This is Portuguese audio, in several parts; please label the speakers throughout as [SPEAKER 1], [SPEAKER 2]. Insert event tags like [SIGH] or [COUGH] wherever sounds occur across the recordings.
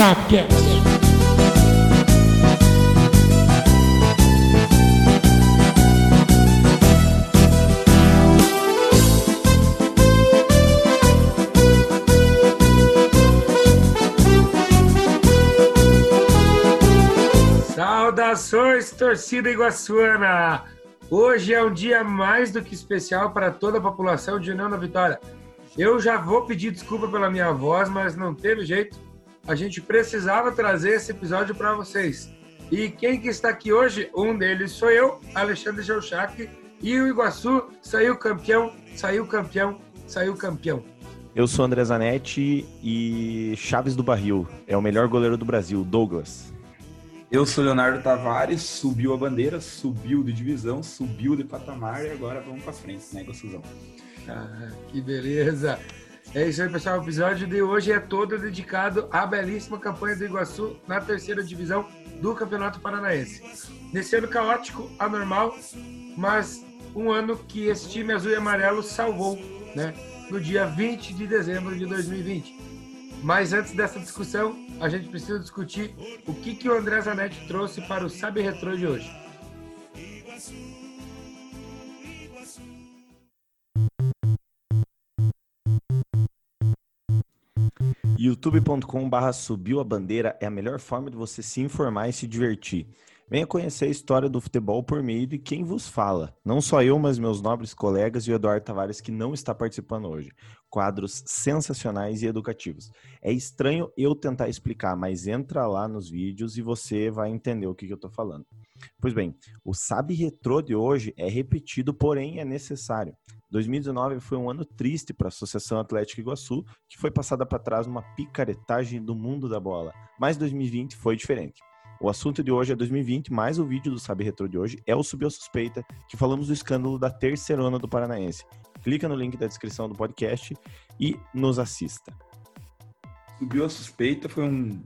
[SPEAKER 1] Sapcast.
[SPEAKER 2] Saudações, torcida iguaçuana! Hoje é um dia mais do que especial para toda a população de União da Vitória. Eu já vou pedir desculpa pela minha voz, mas não teve jeito. A gente precisava trazer esse episódio para vocês. E quem que está aqui hoje? Um deles sou eu, Alexandre Geuchac, e o Iguaçu saiu campeão, saiu campeão, saiu campeão.
[SPEAKER 3] Eu sou André Zanetti e Chaves do Barril é o melhor goleiro do Brasil, Douglas.
[SPEAKER 4] Eu sou Leonardo Tavares, subiu a bandeira, subiu de divisão, subiu de patamar e agora vamos para frente, né, Gossuzão?
[SPEAKER 2] Ah, que beleza! É isso aí, pessoal. O episódio de hoje é todo dedicado à belíssima campanha do Iguaçu na terceira divisão do Campeonato Paranaense. Nesse ano caótico, anormal, mas um ano que esse time azul e amarelo salvou, né? No dia 20 de dezembro de 2020. Mas antes dessa discussão, a gente precisa discutir o que, que o André Zanetti trouxe para o Sabe Retro de hoje.
[SPEAKER 3] youtube.com/barra subiu a bandeira é a melhor forma de você se informar e se divertir. Venha conhecer a história do futebol por meio de quem vos fala. Não só eu, mas meus nobres colegas e o Eduardo Tavares, que não está participando hoje. Quadros sensacionais e educativos. É estranho eu tentar explicar, mas entra lá nos vídeos e você vai entender o que, que eu estou falando. Pois bem, o Sabe Retrô de hoje é repetido, porém é necessário. 2019 foi um ano triste para a Associação Atlética Iguaçu, que foi passada para trás numa picaretagem do mundo da bola. Mas 2020 foi diferente. O assunto de hoje é 2020, mais o vídeo do Sabe Retro de hoje é o Subiu Suspeita, que falamos do escândalo da terceirona do Paranaense. Clica no link da descrição do podcast e nos assista.
[SPEAKER 4] Subiu a Suspeita foi um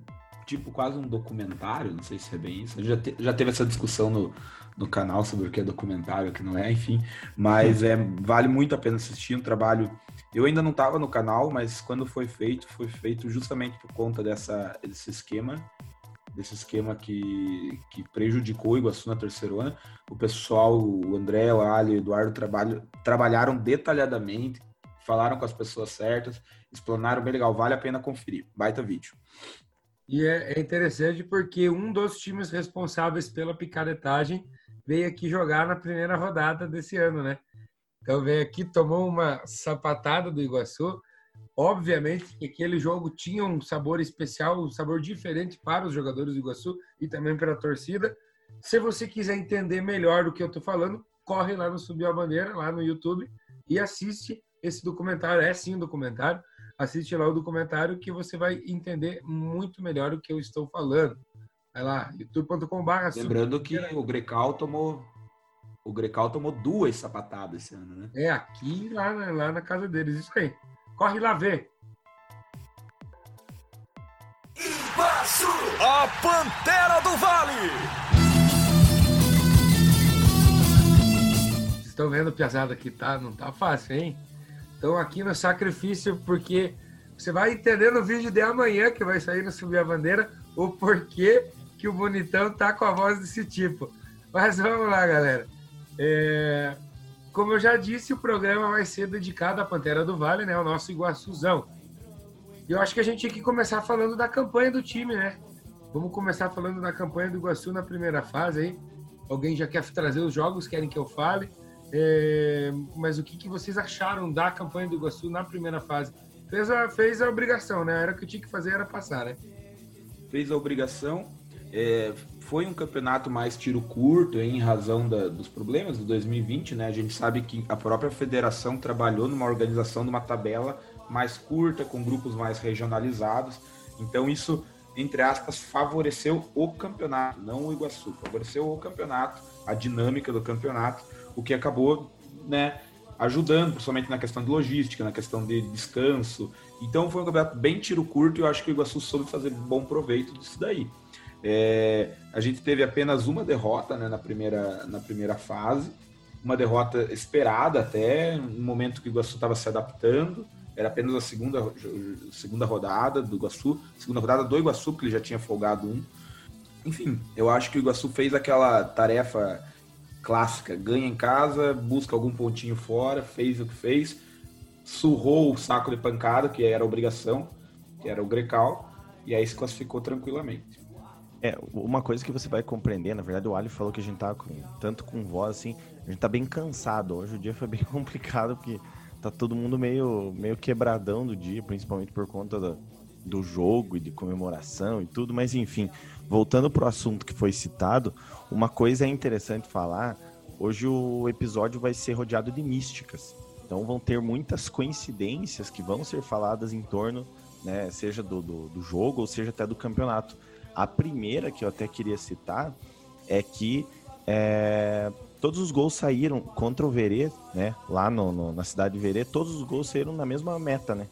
[SPEAKER 4] tipo quase um documentário, não sei se é bem isso. Já, te, já teve essa discussão no, no canal sobre o que é documentário, o que não é, enfim. Mas é, vale muito a pena assistir um trabalho. Eu ainda não estava no canal, mas quando foi feito, foi feito justamente por conta dessa, desse esquema desse esquema que, que prejudicou o Iguaçu na terceirona. O pessoal, o André, o Ali, o Eduardo trabalho, trabalharam detalhadamente, falaram com as pessoas certas, explanaram bem legal, vale a pena conferir. Baita vídeo.
[SPEAKER 2] E é, é interessante porque um dos times responsáveis pela picaretagem veio aqui jogar na primeira rodada desse ano, né? Então veio aqui, tomou uma sapatada do Iguaçu, Obviamente que aquele jogo tinha um sabor especial, um sabor diferente para os jogadores do Iguaçu e também para a torcida. Se você quiser entender melhor do que eu estou falando, corre lá no Subiu a Bandeira, lá no YouTube, e assiste esse documentário. É sim um documentário. Assiste lá o documentário que você vai entender muito melhor o que eu estou falando. Vai lá, youtube.com.br.
[SPEAKER 4] Lembrando que o Grecal tomou o Grecal tomou duas sapatadas esse ano, né?
[SPEAKER 2] É, aqui lá, lá na casa deles, isso aí. Corre lá ver.
[SPEAKER 5] Iguaçu, a Pantera do Vale.
[SPEAKER 2] Vocês estão vendo, piazada, que tá, não tá fácil, hein? Então aqui no sacrifício, porque você vai entender no vídeo de amanhã, que vai sair no Subir a Bandeira, o porquê que o Bonitão tá com a voz desse tipo. Mas vamos lá, galera. É... Como eu já disse, o programa vai ser dedicado à Pantera do Vale, né? O nosso Iguaçuzão. E eu acho que a gente tinha que começar falando da campanha do time, né? Vamos começar falando da campanha do Iguaçu na primeira fase aí. Alguém já quer trazer os jogos, querem que eu fale. É... Mas o que, que vocês acharam da campanha do Iguaçu na primeira fase? Fez a, fez a obrigação, né? Era o que tinha que fazer, era passar, né?
[SPEAKER 4] Fez a obrigação. É, foi um campeonato mais tiro curto em razão da, dos problemas do 2020, né? A gente sabe que a própria federação trabalhou numa organização de uma tabela mais curta, com grupos mais regionalizados. Então isso, entre aspas, favoreceu o campeonato, não o Iguaçu, favoreceu o campeonato, a dinâmica do campeonato, o que acabou, né, ajudando, principalmente na questão de logística, na questão de descanso. Então foi um campeonato bem tiro curto e eu acho que o Iguaçu soube fazer bom proveito disso daí. É, a gente teve apenas uma derrota né, na, primeira, na primeira fase, uma derrota esperada até, no momento que o Iguaçu estava se adaptando, era apenas a segunda, segunda rodada do Iguaçu, segunda rodada do Iguaçu, porque ele já tinha folgado um. Enfim, eu acho que o Iguaçu fez aquela tarefa clássica, ganha em casa, busca algum pontinho fora, fez o que fez, surrou o saco de pancada, que era a obrigação, que era o Grecal, e aí se classificou tranquilamente.
[SPEAKER 3] É, uma coisa que você vai compreender, na verdade o Ali falou que a gente tá com, tanto com voz assim, a gente tá bem cansado. Hoje o dia foi bem [LAUGHS] complicado, porque tá todo mundo meio, meio quebradão do dia, principalmente por conta do, do jogo e de comemoração e tudo, mas enfim, voltando pro assunto que foi citado, uma coisa é interessante falar, hoje o episódio vai ser rodeado de místicas. Então vão ter muitas coincidências que vão ser faladas em torno, né, seja do, do, do jogo ou seja até do campeonato. A primeira que eu até queria citar é que é, todos os gols saíram contra o Verê, né? Lá no, no, na cidade de Verê, todos os gols saíram na mesma meta, né?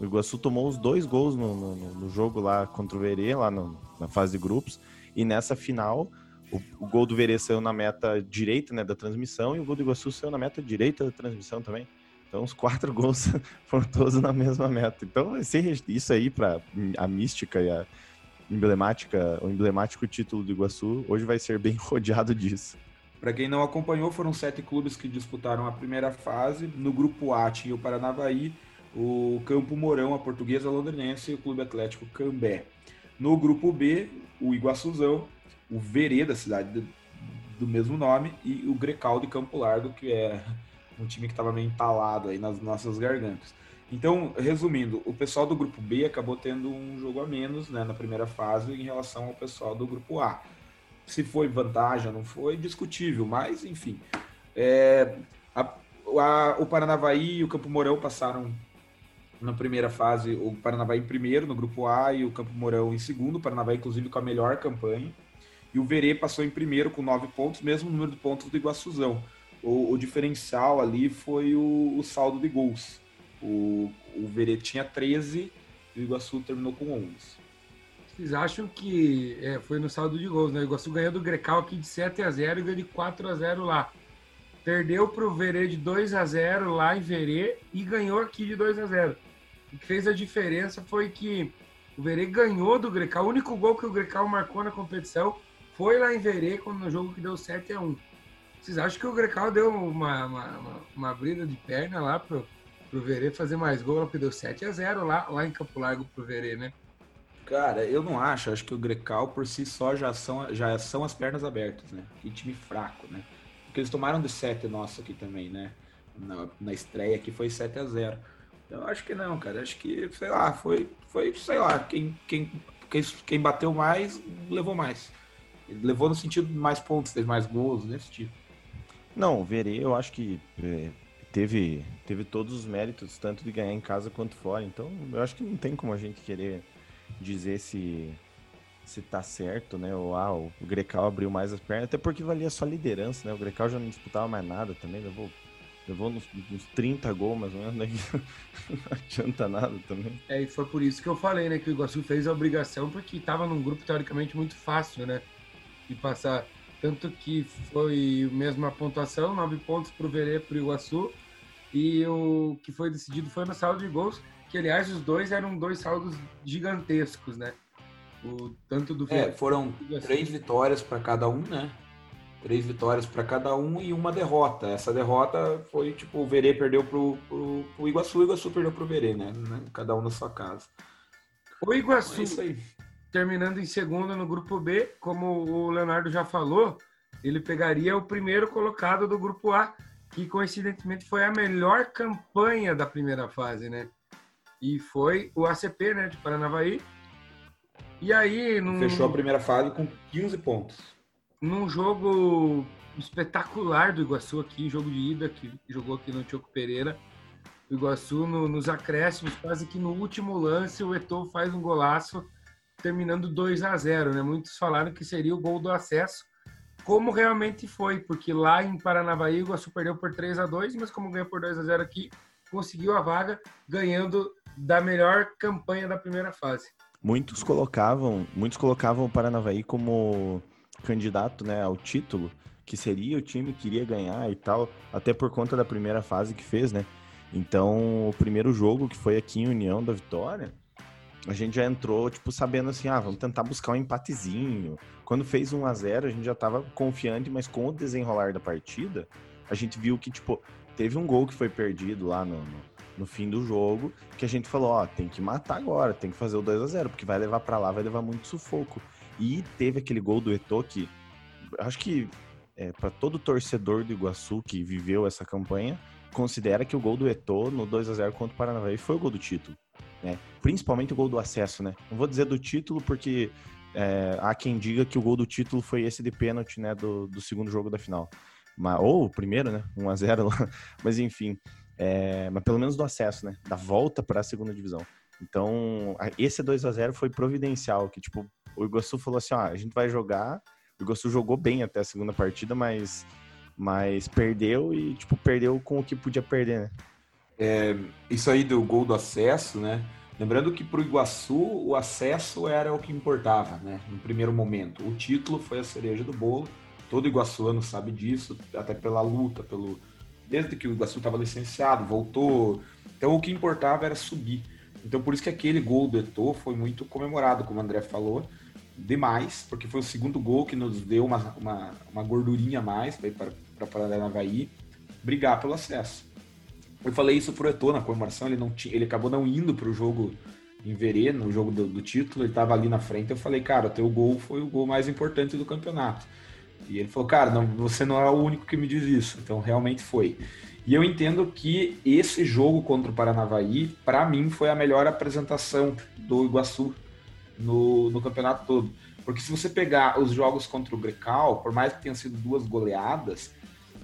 [SPEAKER 3] O Iguaçu tomou os dois gols no, no, no jogo lá contra o Verê, lá na fase de grupos, e nessa final o, o, gol do Verê saiu na meta direita né, da transmissão e o gol do Iguaçu saiu na meta direita da transmissão também. Então os quatro [LAUGHS] gols [LAUGHS] foram todos na mesma meta. Então isso aí para a mística e a, emblemática, o emblemático título do Iguaçu, hoje vai ser bem [LAUGHS] rodeado disso.
[SPEAKER 4] Para quem não acompanhou, foram sete clubes que disputaram a primeira fase. No grupo A tinha o Paranavaí, o Campo Mourão, a Portuguesa Londrinense e o Clube Atlético Cambé. No grupo B, o Iguaçuzão, o Verê da cidade do mesmo nome e o Grecal de Campo Largo, que é um time que estava meio entalado aí nas nossas gargantas. Então, resumindo, o pessoal do grupo B acabou tendo um jogo a menos né, na primeira fase em relação ao pessoal do grupo A. Se foi vantagem ou não foi, discutível, mas enfim. É, a, a, o Paranavaí e o Campo Mourão passaram na primeira fase, o Paranavaí em primeiro no grupo A e o Campo Mourão em segundo, o Paranavaí inclusive com a melhor campanha. E o Verê passou em primeiro com nove pontos, mesmo número de pontos do Iguaçuzão. O, o diferencial ali foi o, o saldo de gols o, o Verê tinha 13 e o Iguaçu terminou com 11.
[SPEAKER 2] Vocês acham que é, foi no saldo de gols, né? O Iguaçu ganhou do Grecal aqui de 7 a 0 e ganhou de 4 a 0 lá. Perdeu para o Verê de 2 a 0 lá em Verê e ganhou aqui de 2 a 0 O que fez a diferença foi que o Verê ganhou do Grecal. O único gol que o Grecal marcou na competição foi lá em Verê, no jogo que deu 7 a 1 Vocês acham que o Grecal deu uma, uma, uma, uma brida de perna lá pro, pro Verê fazer mais gol, porque deu 7 a 0 lá, lá em Campo Largo pro Verê, né?
[SPEAKER 4] Cara, eu não acho. Acho que o Grecal por si só já são, já são as pernas abertas, né? Que time fraco, né? Porque eles tomaram de 7 nosso aqui também, né? Na, na estreia que foi 7 a 0 Eu acho que não, cara. Acho que, sei lá, foi, foi sei lá, quem, quem, quem, quem bateu mais, levou mais. Ele levou no sentido de mais pontos, teve mais gols, nesse tipo.
[SPEAKER 3] Não, Verê, eu acho que é, teve, teve todos os méritos, tanto de ganhar em casa quanto fora. Então, eu acho que não tem como a gente querer dizer se se tá certo, né? Ou ah, o Grecal abriu mais as pernas, até porque valia só liderança, né? O Grecal já não disputava mais nada também, levou, levou uns, uns 30 gols mais ou menos, né? [LAUGHS] não adianta nada também.
[SPEAKER 2] É, e foi por isso que eu falei, né? Que o Iguaçu fez a obrigação, porque tava num grupo teoricamente muito fácil, né? De passar. Tanto que foi mesma pontuação, nove pontos para o Verê, para o Iguaçu. E o que foi decidido foi no saldo de gols, que aliás os dois eram dois saldos gigantescos, né?
[SPEAKER 4] O, tanto do é, foram três vitórias para cada um, né? Três vitórias para cada um e uma derrota. Essa derrota foi tipo: o Verê perdeu pro, pro, pro Iguaçu, o Iguaçu perdeu pro Verê, né? Cada um na sua casa.
[SPEAKER 2] O Iguaçu, é terminando em segundo no grupo B, como o Leonardo já falou, ele pegaria o primeiro colocado do grupo A, que coincidentemente foi a melhor campanha da primeira fase, né? E foi o ACP, né, de Paranavaí. E aí, num,
[SPEAKER 4] fechou a primeira fase com 15 pontos.
[SPEAKER 2] Num jogo espetacular do Iguaçu aqui, jogo de ida que jogou aqui no Tioco Pereira. O Iguaçu no, nos acréscimos, quase que no último lance, o Eto'o faz um golaço terminando 2 a 0 né? Muitos falaram que seria o gol do acesso, como realmente foi, porque lá em Paranavaí o Iguaçu perdeu por 3 a 2 mas como ganhou por 2 a 0 aqui, conseguiu a vaga ganhando da melhor campanha da primeira fase.
[SPEAKER 3] Muitos colocavam, muitos colocavam o Paranavaí como candidato, né, ao título, que seria o time que iria ganhar e tal, até por conta da primeira fase que fez, né? Então, o primeiro jogo, que foi aqui em União da Vitória, a gente já entrou, tipo, sabendo assim, ah, vamos tentar buscar um empatezinho. Quando fez 1 a 0 a gente já tava confiante, mas com o desenrolar da partida, a gente viu que, tipo, teve um gol que foi perdido lá no, no, no fim do jogo, que a gente falou, ó, tem que matar agora, tem que fazer o 2 a 0 porque vai levar para lá, vai levar muito sufoco. E teve aquele gol do Eto'o que, acho que é, para todo torcedor do Iguaçu que viveu essa campanha, considera que o gol do Eto'o no 2 a 0 contra o Paranavaí foi o gol do título. Né? Principalmente o gol do acesso, né? Não vou dizer do título, porque é, há quem diga que o gol do título foi esse de pênalti, né? Do, do segundo jogo da final. Mas, ou o primeiro, né? 1 a 0 [LAUGHS] Mas enfim. É, mas pelo menos do acesso, né? Da volta para a segunda divisão. Então, esse 2 a 0 foi providencial, que tipo, o Iguaçu falou assim, ó, a gente vai jogar. O Iguaçu jogou bem até a segunda partida, mas mas perdeu e, tipo, perdeu com o que podia perder, né?
[SPEAKER 4] É, isso aí do gol do acesso, né? Lembrando que para o Iguaçu o acesso era o que importava, né? No primeiro momento. O título foi a cereja do bolo. Todo iguaçuano sabe disso, até pela luta, pelo desde que o Iguaçu estava licenciado, voltou. Então o que importava era subir. Então por isso que aquele gol do Eto'o foi muito comemorado, como o André falou demais, porque foi o segundo gol que nos deu uma, uma, uma gordurinha a mais para Paranavaí brigar pelo acesso. Eu falei isso pro Eto'o na comemoração, ele, não ele acabou não indo pro jogo em Verê, no jogo do, do título, ele estava ali na frente, eu falei, cara, o teu gol foi o gol mais importante do campeonato. E ele falou, cara, não, você não é o único que me diz isso. Então, realmente foi. E eu entendo que esse jogo contra o Paranavaí, para mim, foi a melhor apresentação do Iguaçu no, no campeonato todo. Porque se você pegar os jogos contra o Grecal, por mais que tenham sido duas goleadas,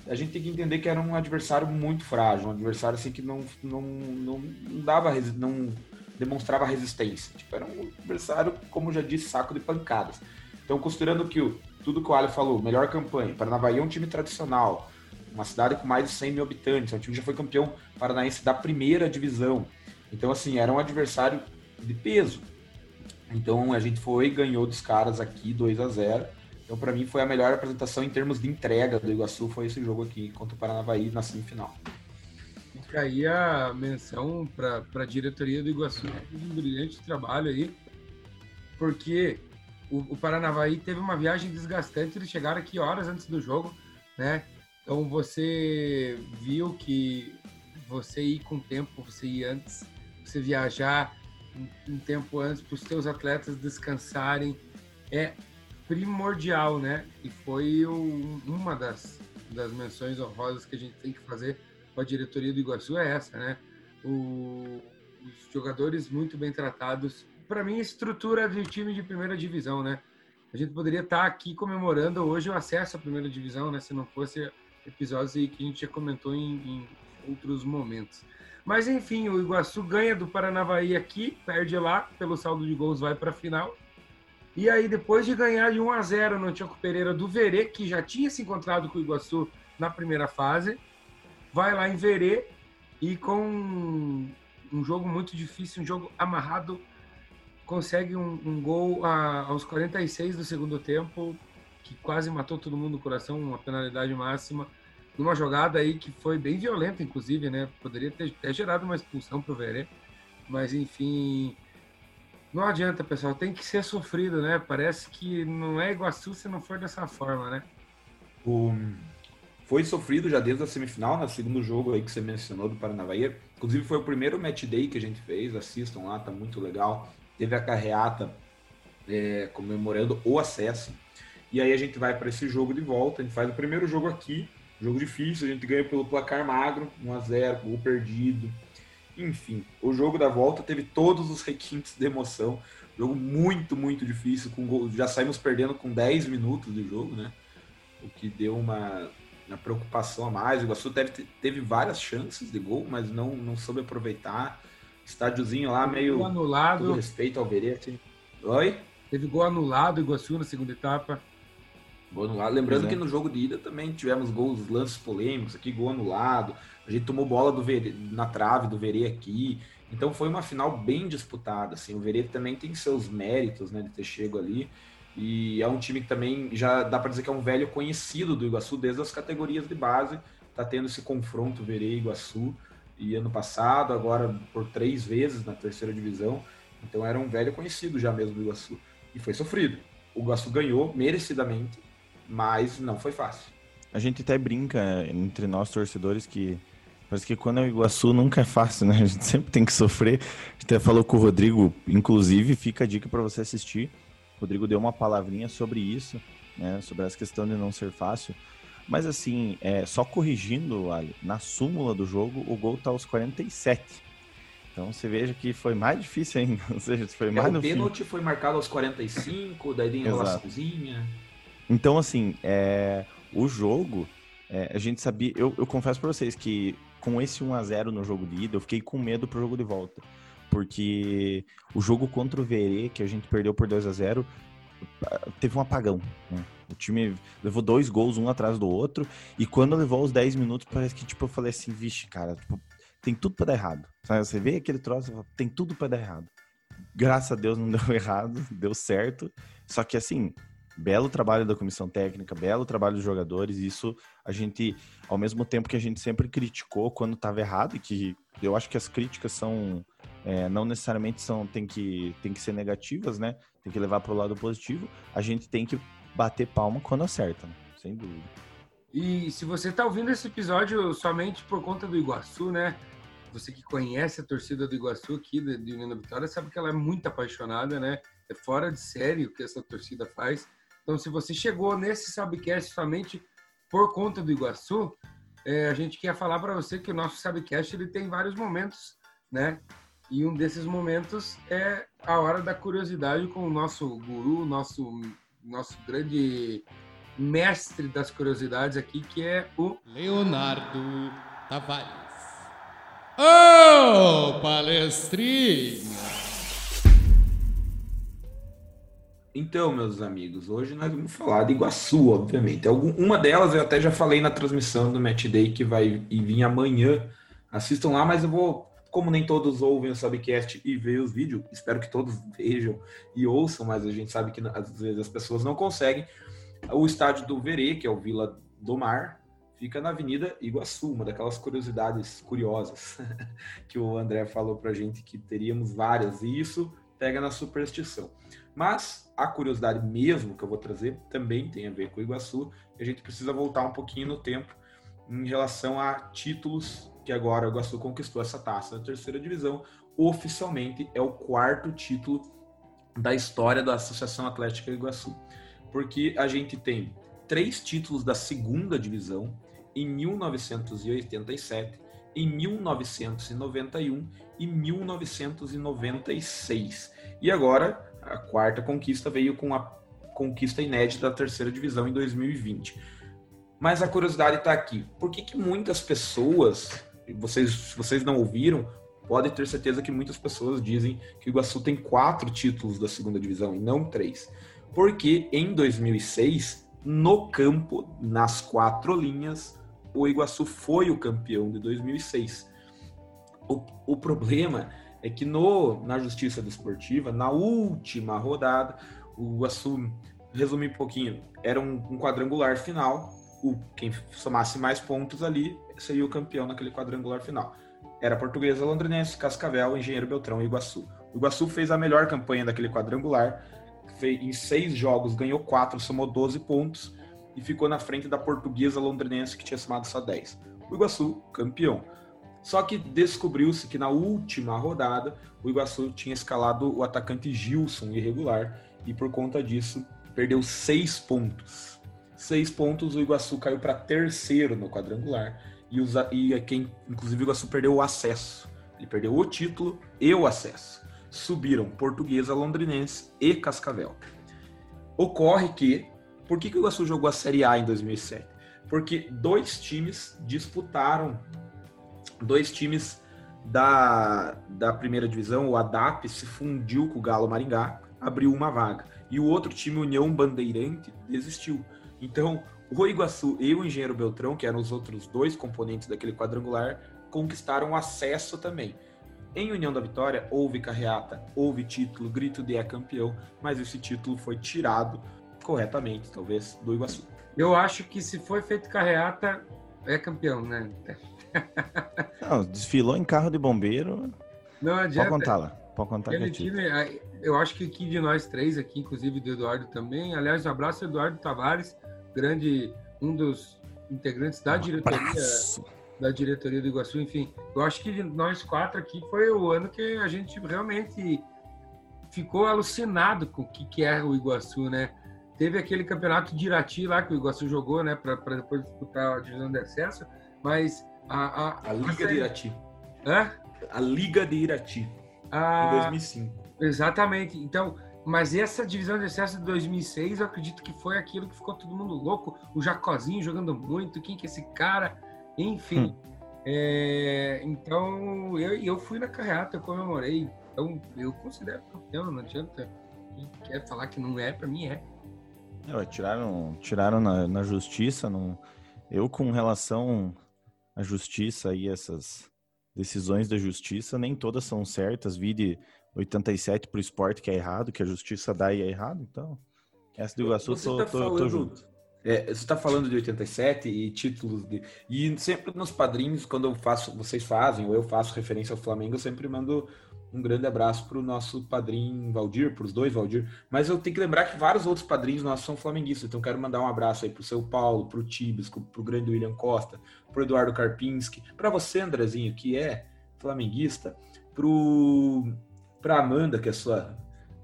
[SPEAKER 4] a gente tem que entender que era um adversário muito frágil, um adversário assim que não, não, não, não dava, não demonstrava resistência. Tipo, era um adversário, como já disse, saco de pancadas. Então, considerando que o, tudo que o Ali falou, melhor campanha, Paranavaí é um time tradicional, uma cidade com mais de 100 mil habitantes, é um time que já foi campeão paranaense da primeira divisão. Então, assim, era um adversário de peso. Então a gente foi ganhou dos caras aqui 2 a 0 Então para mim foi a melhor apresentação em termos de entrega do Iguaçu, foi esse jogo aqui contra o Paranavaí na semifinal.
[SPEAKER 2] Fica aí a menção para a diretoria do Iguaçu, um brilhante trabalho aí, porque o, o Paranavaí teve uma viagem desgastante, eles chegaram aqui horas antes do jogo, né? Então você viu que você ir com tempo, você ir antes, você viajar, um, tempo antes para os teus atletas descansarem é primordial, né? E foi uma das, das menções honrosas que a gente tem que fazer com a diretoria do Iguaçu é essa, né? O, os jogadores muito bem tratados. Para mim, estrutura de time de primeira divisão, né? A gente poderia estar aqui comemorando hoje o acesso à primeira divisão, né? Se não fosse episódios que a gente já comentou em, em outros momentos. Mas enfim, o Iguaçu ganha do Paranavaí aqui, perde lá, pelo saldo de gols vai para a final. E aí, depois de ganhar de 1 a 0 no Tiago Pereira do Verê, que já tinha se encontrado com o Iguaçu na primeira fase, vai lá em Verê e com um jogo muito difícil, um jogo amarrado, consegue um, um gol a, aos 46 do segundo tempo, que quase matou todo mundo no coração, uma penalidade máxima numa jogada aí que foi bem violenta, inclusive, né? Poderia ter, ter gerado uma expulsão pro Verê, mas enfim, não adianta, pessoal, tem que ser sofrido, né? Parece que não é Iguaçu se não for dessa forma, né?
[SPEAKER 4] O... Foi sofrido já desde a semifinal, no né? segundo jogo aí que você mencionou do Paranavaí. Inclusive foi o primeiro match day que a gente fez, assistam lá, tá muito legal. Teve a carreata é, comemorando o acesso. E aí a gente vai para esse jogo de volta, a gente faz o primeiro jogo aqui, Jogo difícil, a gente ganha pelo placar magro, 1x0, gol perdido. Enfim, o jogo da volta teve todos os requintes de emoção. Jogo muito, muito difícil. Com gol, já saímos perdendo com 10 minutos de jogo, né? O que deu uma, uma preocupação a mais. O Iguaçu teve, teve várias chances de gol, mas não, não soube aproveitar. Estádiozinho lá meio.
[SPEAKER 2] Gol anulado.
[SPEAKER 4] Com respeito ao Verê. Assim. Oi?
[SPEAKER 2] Teve gol anulado, Iguaçu na segunda etapa.
[SPEAKER 4] Gol anulado. Lembrando é. que no jogo de ida também tivemos gols, lances polêmicos aqui, gol anulado. A gente tomou bola do Verê, na trave do Verê aqui. Então foi uma final bem disputada. Assim. O Verê também tem seus méritos né, de ter chego ali. E é um time que também já dá para dizer que é um velho conhecido do Iguaçu desde as categorias de base. Tá tendo esse confronto Verê e Iguaçu. e ano passado, agora por três vezes na terceira divisão. Então era um velho conhecido já mesmo do Iguaçu. E foi sofrido. O Iguaçu ganhou merecidamente, mas não foi fácil.
[SPEAKER 3] A gente até brinca entre nós torcedores que parece que quando é o Iguaçu nunca é fácil, né? A gente sempre tem que sofrer. A gente até falou com o Rodrigo, inclusive, fica a dica para você assistir. O Rodrigo deu uma palavrinha sobre isso, né? Sobre essa questão de não ser fácil. Mas assim, é, só corrigindo, Ali, na súmula do jogo, o gol tá aos 47. Então você veja que foi mais difícil ainda. [LAUGHS] Ou seja, foi mais é,
[SPEAKER 4] o pênalti fim. foi marcado aos 45, daí de enrolaçãozinha.
[SPEAKER 3] Então, assim, é, o jogo, é, a gente sabia. Eu, eu confesso para vocês que com esse 1 a 0 no jogo de ida, eu fiquei com medo pro jogo de volta. Porque o jogo contra o Verê, que a gente perdeu por 2 a 0 teve um apagão. Né? O time levou dois gols um atrás do outro. E quando levou os 10 minutos, parece que tipo, eu falei assim, vixe, cara, tipo, tem tudo para dar errado. Sabe? Você vê aquele troço, tem tudo para dar errado. Graças a Deus não [LAUGHS] deu errado, deu certo. Só que assim, belo trabalho da comissão técnica, belo trabalho dos jogadores. Isso a gente, ao mesmo tempo que a gente sempre criticou quando estava errado, e que eu acho que as críticas são é, não necessariamente são tem que, tem que ser negativas, né? Tem que levar para o lado positivo. A gente tem que bater palma quando acerta, né? sem dúvida.
[SPEAKER 2] E se você está ouvindo esse episódio somente por conta do Iguaçu, né? Você que conhece a torcida do Iguaçu aqui, de, União da Vitória, sabe que ela é muito apaixonada, né? É fora de série o que essa torcida faz. Então, se você chegou nesse Sabcast somente por conta do Iguaçu, é, a gente quer falar para você que o nosso Sabcast ele tem vários momentos, né? E um desses momentos é a hora da curiosidade com o nosso guru, nosso nosso grande mestre das curiosidades aqui, que é o
[SPEAKER 1] Leonardo Tavares. Ô, oh, palestrinha!
[SPEAKER 4] Então, meus amigos, hoje nós vamos falar de Iguaçu, obviamente. Uma delas eu até já falei na transmissão do Match Day que vai vir amanhã. Assistam lá, mas eu vou como nem todos ouvem o Subcast e veem os vídeos, espero que todos vejam e ouçam, mas a gente sabe que às vezes as pessoas não conseguem. O estádio do Verê, que é o Vila do Mar, fica na Avenida Iguaçu, uma daquelas curiosidades curiosas [LAUGHS] que o André falou pra gente que teríamos várias, e isso pega na superstição. Mas a curiosidade mesmo que eu vou trazer também tem a ver com o Iguaçu, e a gente precisa voltar um pouquinho no tempo em relação a títulos que agora o Iguaçu conquistou essa taça da terceira divisão. Oficialmente é o quarto título da história da Associação Atlética Iguaçu. Porque a gente tem três títulos da segunda divisão em 1987, em 1991 e 1996. E agora a quarta conquista veio com a conquista inédita da terceira divisão em 2020. Mas a curiosidade está aqui. Por que, que muitas pessoas vocês, se vocês não ouviram, pode ter certeza que muitas pessoas dizem que o Iguaçu tem quatro títulos da segunda divisão e não três. Porque em 2006, no campo, nas quatro linhas, o Iguaçu foi o campeão de 2006. O, o problema é que no, na Justiça Desportiva, na última rodada, o Iguaçu, resumir um pouquinho, era um, um quadrangular final. O, quem somasse mais pontos ali seria o campeão naquele quadrangular final. Era Portuguesa, Londrinense, Cascavel, Engenheiro Beltrão e Iguaçu. O Iguaçu fez a melhor campanha daquele quadrangular, fez, em seis jogos ganhou quatro, somou 12 pontos e ficou na frente da Portuguesa Londrinense, que tinha somado só 10. O Iguaçu, campeão. Só que descobriu-se que na última rodada o Iguaçu tinha escalado o atacante Gilson irregular e por conta disso perdeu seis pontos. Seis pontos, o Iguaçu caiu para terceiro no quadrangular e, os, e quem, inclusive, o Iguaçu perdeu o acesso. Ele perdeu o título e o acesso. Subiram Portuguesa, Londrinense e Cascavel. Ocorre que, por que, que o Iguaçu jogou a Série A em 2007? Porque dois times disputaram, dois times da, da primeira divisão, o ADAP, se fundiu com o Galo Maringá, abriu uma vaga. E o outro time, União Bandeirante, desistiu. Então, o Iguaçu e o Engenheiro Beltrão, que eram os outros dois componentes daquele quadrangular, conquistaram acesso também. Em União da Vitória, houve carreata, houve título, grito de é campeão, mas esse título foi tirado corretamente, talvez, do Iguaçu.
[SPEAKER 2] Eu acho que se foi feito carreata, é campeão, né? [LAUGHS]
[SPEAKER 3] Não, desfilou em carro de bombeiro.
[SPEAKER 2] Não
[SPEAKER 3] Pode
[SPEAKER 2] adianta.
[SPEAKER 3] contar lá. Pode contar que
[SPEAKER 2] Aquele time, eu acho que aqui de nós três aqui, inclusive do Eduardo também. Aliás, um abraço ao Eduardo Tavares, grande, um dos integrantes da diretoria,
[SPEAKER 3] Abraço.
[SPEAKER 2] da diretoria do Iguaçu. Enfim, eu acho que de nós quatro aqui foi o ano que a gente realmente ficou alucinado com o que, que é o Iguaçu, né? Teve aquele campeonato de Irati lá que o Iguaçu jogou, né, para depois disputar a divisão de acesso, mas a, a,
[SPEAKER 4] A Liga de Irati.
[SPEAKER 2] Hã?
[SPEAKER 4] A Liga de Irati, em
[SPEAKER 2] A-
[SPEAKER 4] 2005.
[SPEAKER 2] Exatamente. Então, mas essa divisão de acesso de 2006, eu acredito que foi aquilo que ficou todo mundo louco. O Jacozinho jogando muito, quem que é esse cara? Enfim. É, então, eu, eu fui na carreata, eu comemorei. Então, eu considero campeão, não adianta. Quem quer falar que não é, pra mim é.
[SPEAKER 3] Não, tiraram, tiraram na, na justiça. Não... Eu, com relação à justiça e essas decisões da justiça, nem todas são certas. Vi de 87 pro esporte que é errado, que a justiça dá e é errado. Então, essa do Iguaçu, tô,
[SPEAKER 4] tá
[SPEAKER 3] tô, tô
[SPEAKER 4] falando-
[SPEAKER 3] junto.
[SPEAKER 4] É, você está falando de 87 e títulos de. E sempre nos padrinhos, quando eu faço, vocês fazem, ou eu faço referência ao Flamengo, eu sempre mando um grande abraço para o nosso padrinho Valdir, para os dois Valdir. Mas eu tenho que lembrar que vários outros padrinhos nossos são flamenguistas, então quero mandar um abraço aí para o seu Paulo, para o Tibisco, para o grande William Costa, para o Eduardo Karpinski, para você, Andrezinho, que é flamenguista, para Amanda, que é sua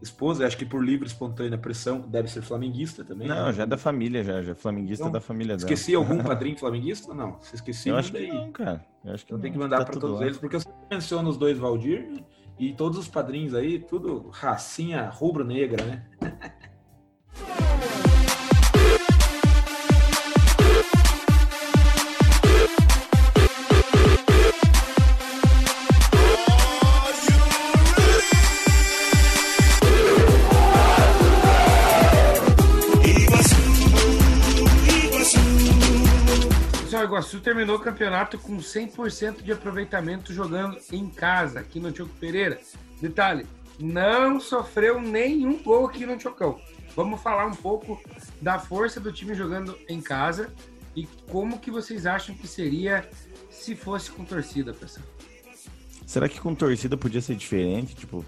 [SPEAKER 4] esposa, acho que por livre e espontânea pressão deve ser flamenguista também.
[SPEAKER 3] Não,
[SPEAKER 4] né?
[SPEAKER 3] já é da família, já, já é flamenguista
[SPEAKER 4] Então,
[SPEAKER 3] da família dela.
[SPEAKER 4] Esqueci algum [LAUGHS] padrinho flamenguista? Não, se esqueci,
[SPEAKER 3] Eu acho
[SPEAKER 4] manda
[SPEAKER 3] que não, cara. Eu acho que
[SPEAKER 4] Então tem que mandar
[SPEAKER 3] tá
[SPEAKER 4] para todos
[SPEAKER 3] lá.
[SPEAKER 4] eles, porque eu sempre menciono os dois Valdir né? E todos os padrinhos aí, tudo racinha rubro-negra, né? [LAUGHS]
[SPEAKER 2] Iguaçu terminou o campeonato com 100% de aproveitamento jogando em casa, aqui no Tioco Pereira. Detalhe, não sofreu nenhum gol aqui no Tiocão. Vamos falar um pouco da força do time jogando em casa e como que vocês acham que seria se fosse com torcida, pessoal.
[SPEAKER 3] Será que com torcida podia ser diferente? Tipo,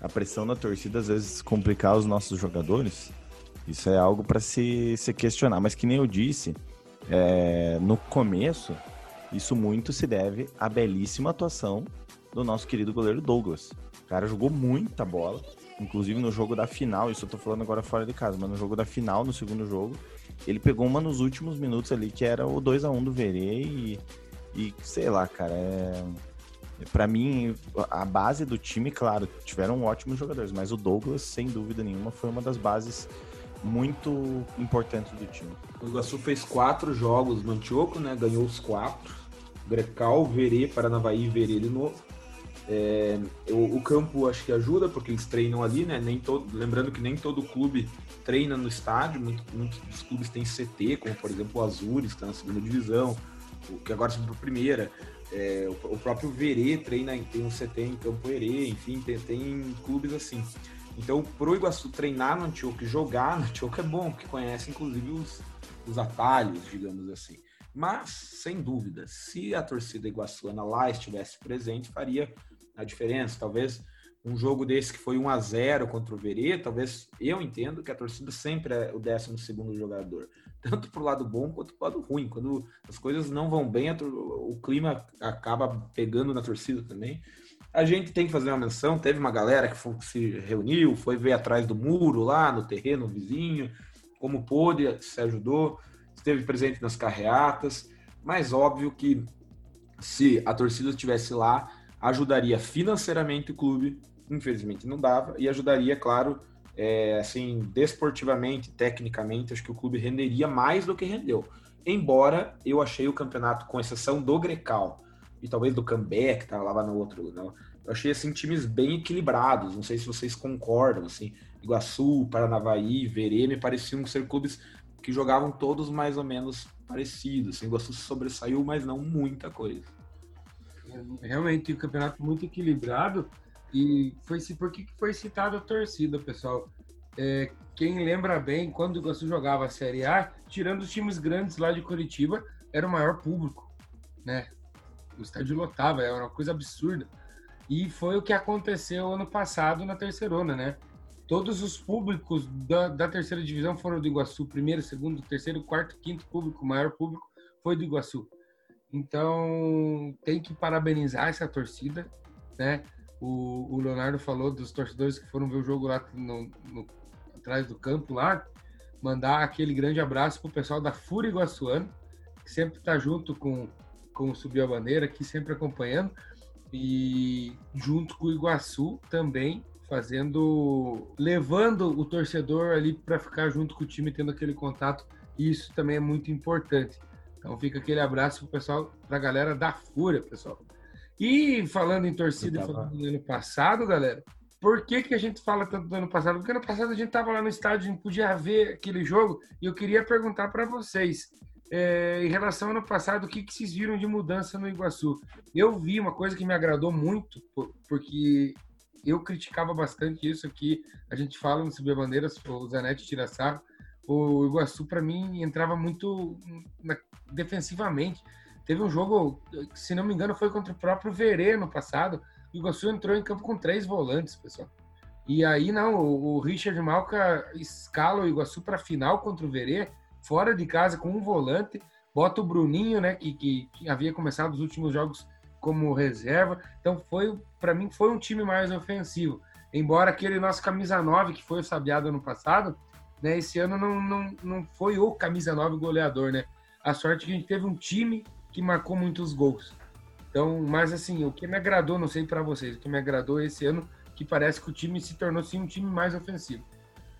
[SPEAKER 3] a pressão da torcida às vezes complicar os nossos jogadores? Isso é algo para se, se questionar. Mas que nem eu disse, é, no começo, isso muito se deve à belíssima atuação do nosso querido goleiro Douglas. O cara jogou muita bola, inclusive no jogo da final, isso eu tô falando agora fora de casa, mas no jogo da final, no segundo jogo, ele pegou uma nos últimos minutos ali, que era o 2 a 1 do Verê e, e sei lá, cara, é... Pra mim, a base do time, claro, tiveram ótimos jogadores, mas o Douglas, sem dúvida nenhuma, foi uma das bases muito importantes do time.
[SPEAKER 4] O Iguaçu fez quatro jogos no né? Ganhou os quatro. Grecal, Verê, Paranavaí e Verê de novo. É, o, o campo acho que ajuda, porque eles treinam ali, né? Nem todo, lembrando que nem todo clube treina no estádio, muito- muitos dos clubes têm CT, como por exemplo o Azures, que está na segunda divisão, o que agora subiu para a primeira. É, o, o próprio Verê treina, em- tem um CT em Campo Herê, enfim, tem, tem clubes assim. Então, pro Iguaçu treinar no Antioco e jogar [LAUGHS] no Antioco é bom, porque conhece inclusive os, os atalhos, digamos assim. Mas, sem dúvida, se a torcida iguaçuana lá estivesse presente, faria a diferença. Talvez um jogo desse que foi 1 a 0 contra o Verê, talvez eu entendo que a torcida sempre é o 12 segundo jogador. Tanto pro lado bom quanto pro lado ruim. Quando as coisas não vão bem, o clima acaba pegando na torcida também. A gente tem que fazer uma menção. Teve uma galera que foi- se reuniu, foi ver atrás do muro lá no terreno vizinho, como pôde, se ajudou, esteve presente nas carreatas. Mas óbvio que se a torcida estivesse lá, ajudaria financeiramente o clube. Infelizmente não dava e ajudaria, claro, é, assim, desportivamente, tecnicamente, acho que o clube renderia mais do que rendeu. Embora eu achei o campeonato, com exceção do Grecal e talvez do Cambé, que lá no outro, não, eu achei assim times bem equilibrados. Não sei se vocês concordam, assim, Iguaçu, Paranavaí, Verê, me pareciam ser clubes que jogavam todos mais ou menos parecidos. Assim, Iguaçu sobressaiu, mas não muita coisa.
[SPEAKER 2] Realmente, um campeonato muito equilibrado. E foi por que foi citado a torcida, pessoal? É, quem lembra bem, quando o Iguaçu jogava a Série A, tirando os times grandes lá de Curitiba, era o maior público, né? O estádio lotava, era uma coisa absurda. E foi o que aconteceu ano passado na Terceirona, né? Todos os públicos da, da terceira divisão foram do Iguaçu. Primeiro, segundo, terceiro, quarto, quinto público, maior público foi do Iguaçu. Então, tem que parabenizar essa torcida, né? O, o Leonardo falou dos torcedores que foram ver o jogo lá no, no, atrás do campo lá. Mandar aquele grande abraço pro pessoal da Fúria Iguaçuano, que sempre está junto com, com o Subir a Bandeira, aqui sempre acompanhando. E junto com o Iguaçu também fazendo, levando o torcedor ali para ficar junto com o time, tendo aquele contato. E isso também é muito importante. Então fica aquele abraço pro pessoal, pra galera da Fúria, pessoal. E falando em torcida, tava... falando do ano passado, galera, por que, que a gente fala tanto do ano passado? Porque ano passado a gente tava lá no estádio, a gente podia ver aquele jogo, e eu queria perguntar para vocês, é, em relação ao ano passado, o que, que vocês viram de mudança no Iguaçu? Eu vi uma coisa que me agradou muito, porque eu criticava bastante isso aqui. A gente fala no Subir Bandeiras, o Zanetti tira sarro. O Iguaçu, para mim, entrava muito na, defensivamente. Teve um jogo, se não me engano, foi contra o próprio Verê no passado. O Iguaçu entrou em campo com três volantes, pessoal. E aí, não, o, o Richard Malca escala o Iguaçu para final contra o Verê, fora de casa, com um volante. Bota o Bruninho, né, que, que, havia começado os últimos jogos como reserva. Então foi, para mim, foi um time mais ofensivo. Embora aquele nosso camisa 9, que foi o Sabiado ano passado, né, esse ano não, não, não foi o camisa 9 goleador, né? A sorte é que a gente teve um time que marcou muitos gols. Então, mas assim, o que me agradou, não sei para vocês, o que me agradou esse ano, que parece que o time se tornou sim um time mais ofensivo.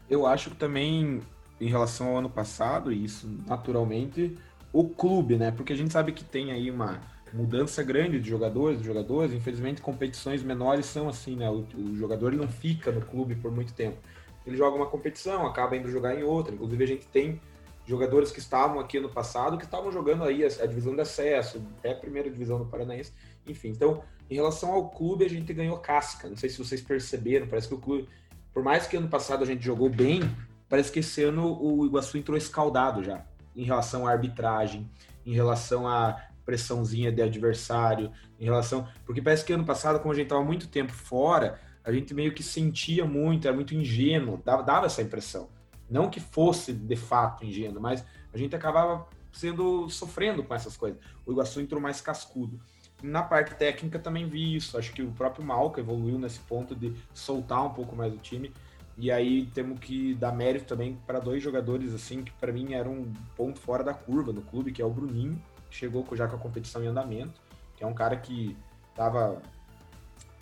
[SPEAKER 4] Eu acho que também, em relação ao ano passado, e isso naturalmente, o clube, né? Porque a gente sabe que tem aí uma mudança grande de jogadores, de jogadores. Infelizmente, competições menores são assim, né? O, o jogador não fica no clube por muito tempo. Ele joga uma competição, acaba indo jogar em outra. Inclusive, a gente tem jogadores que estavam aqui no passado que estavam jogando aí a, a divisão de acesso, até a primeira divisão do Paranaense. Enfim, então, em relação ao clube, a gente ganhou casca. Não sei se vocês perceberam, parece que o clube, por mais que ano passado a gente jogou bem, parece que esse ano o Iguaçu entrou escaldado já, em relação à arbitragem, em relação a pressãozinha de adversário, em relação. Porque parece que ano passado, como a gente estava muito tempo fora, a gente meio que sentia muito, era muito ingênuo, dava, dava essa impressão. Não que fosse de fato ingênuo, mas a gente acabava sendo sofrendo com essas coisas. O Iguaçu entrou mais cascudo. Na parte técnica também vi isso. Acho que o próprio Malca evoluiu nesse ponto de soltar um pouco mais o time. E aí temos que dar mérito também para dois jogadores assim que para mim eram um ponto fora da curva no clube, que é o Bruninho chegou já com a competição em andamento, que é um cara que tava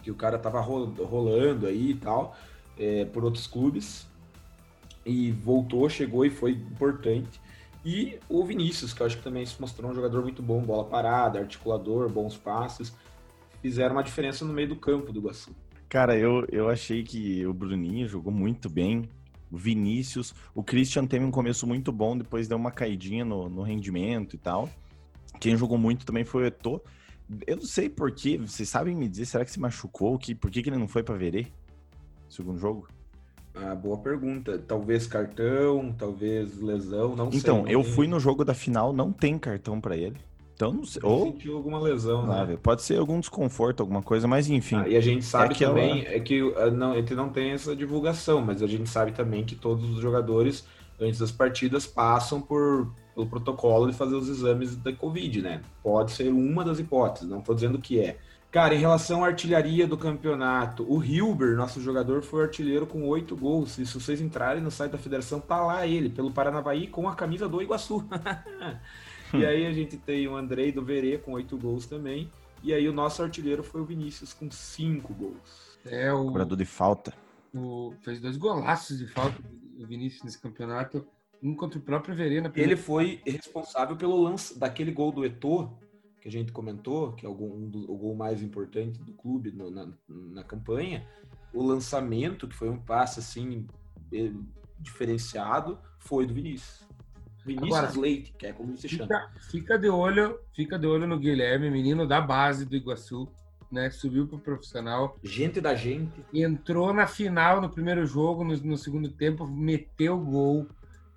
[SPEAKER 4] que o cara tava rolando aí e tal, é, por outros clubes, e voltou, chegou e foi importante. E o Vinícius, que eu acho que também se mostrou um jogador muito bom, bola parada, articulador, bons passes, fizeram uma diferença no meio do campo do Iguaçu.
[SPEAKER 3] Cara, eu, eu achei que o Bruninho jogou muito bem, o Vinícius, o Christian teve um começo muito bom, depois deu uma caidinha no, no rendimento e tal. Quem jogou muito também foi o Eto'o. Eu não sei porquê, vocês sabem me dizer, será que se machucou? Que, por que, que ele não foi para Verê? Segundo jogo?
[SPEAKER 4] Ah, boa pergunta. Talvez cartão, talvez lesão, não
[SPEAKER 3] então,
[SPEAKER 4] sei.
[SPEAKER 3] Então, eu fui no jogo da final, não tem cartão para ele. Então não sei. Ou
[SPEAKER 4] sentiu alguma lesão, né?
[SPEAKER 3] Pode ser algum desconforto, alguma coisa, mas enfim. Ah,
[SPEAKER 4] e a gente sabe é também ela... é que ah, não, ele não tem essa divulgação, mas a gente sabe também que todos os jogadores antes das partidas passam por pelo protocolo de fazer os exames da Covid, né? Pode ser uma das hipóteses, não estou dizendo que é. Cara, em relação à artilharia do campeonato, o Hilber, nosso jogador, foi artilheiro com oito gols. E se vocês entrarem no site da federação, tá lá ele, pelo Paranavaí, com a camisa do Iguaçu. [LAUGHS] e aí a gente tem o Andrei do Verê com oito gols também. E aí o nosso artilheiro foi o Vinícius com cinco gols.
[SPEAKER 3] É o. Cobrador de falta.
[SPEAKER 2] O... Fez dois golaços de falta, o Vinícius, nesse campeonato um contra o próprio Verena.
[SPEAKER 4] Ele foi responsável pelo lance daquele gol do Eto'o, que a gente comentou, que é o gol, um do, o gol mais importante do clube no, na, na campanha. O lançamento, que foi um passe assim diferenciado, foi do Vinícius. Vinícius Agora, Leite, que é como se
[SPEAKER 2] fica,
[SPEAKER 4] chama.
[SPEAKER 2] Fica de olho, fica de olho no Guilherme, menino da base do Iguaçu, né? Subiu para o profissional.
[SPEAKER 4] Gente da gente.
[SPEAKER 2] Entrou na final no primeiro jogo, no, no segundo tempo, meteu gol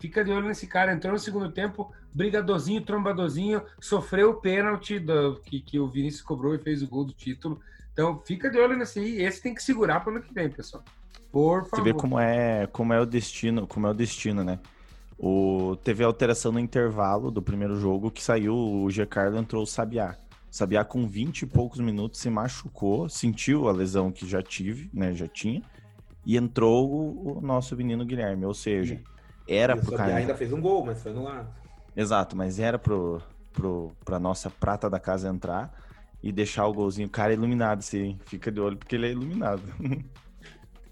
[SPEAKER 2] fica de olho nesse cara. Entrou no segundo tempo, brigadorzinho, trombadorzinho, sofreu o pênalti do, que, que o Vinícius cobrou e fez o gol do título. Então fica de olho nesse aí. Esse tem que segurar para o ano que vem, pessoal. Por favor.
[SPEAKER 3] Você vê como é, como é o destino, como é o destino, né? O, teve alteração no intervalo do primeiro jogo que saiu o Giancarlo entrou o Sabiá. O Sabiá com 20 e poucos minutos se machucou, sentiu a lesão que já tive, né? Já tinha. E entrou o, o nosso menino Guilherme, ou seja, era
[SPEAKER 4] o
[SPEAKER 3] pro cara.
[SPEAKER 4] ainda fez um gol, mas foi no lado.
[SPEAKER 3] Exato, mas era pro, pro, pra nossa prata da casa entrar e deixar o golzinho. O cara é iluminado, sim. Fica de olho porque ele é iluminado. [LAUGHS]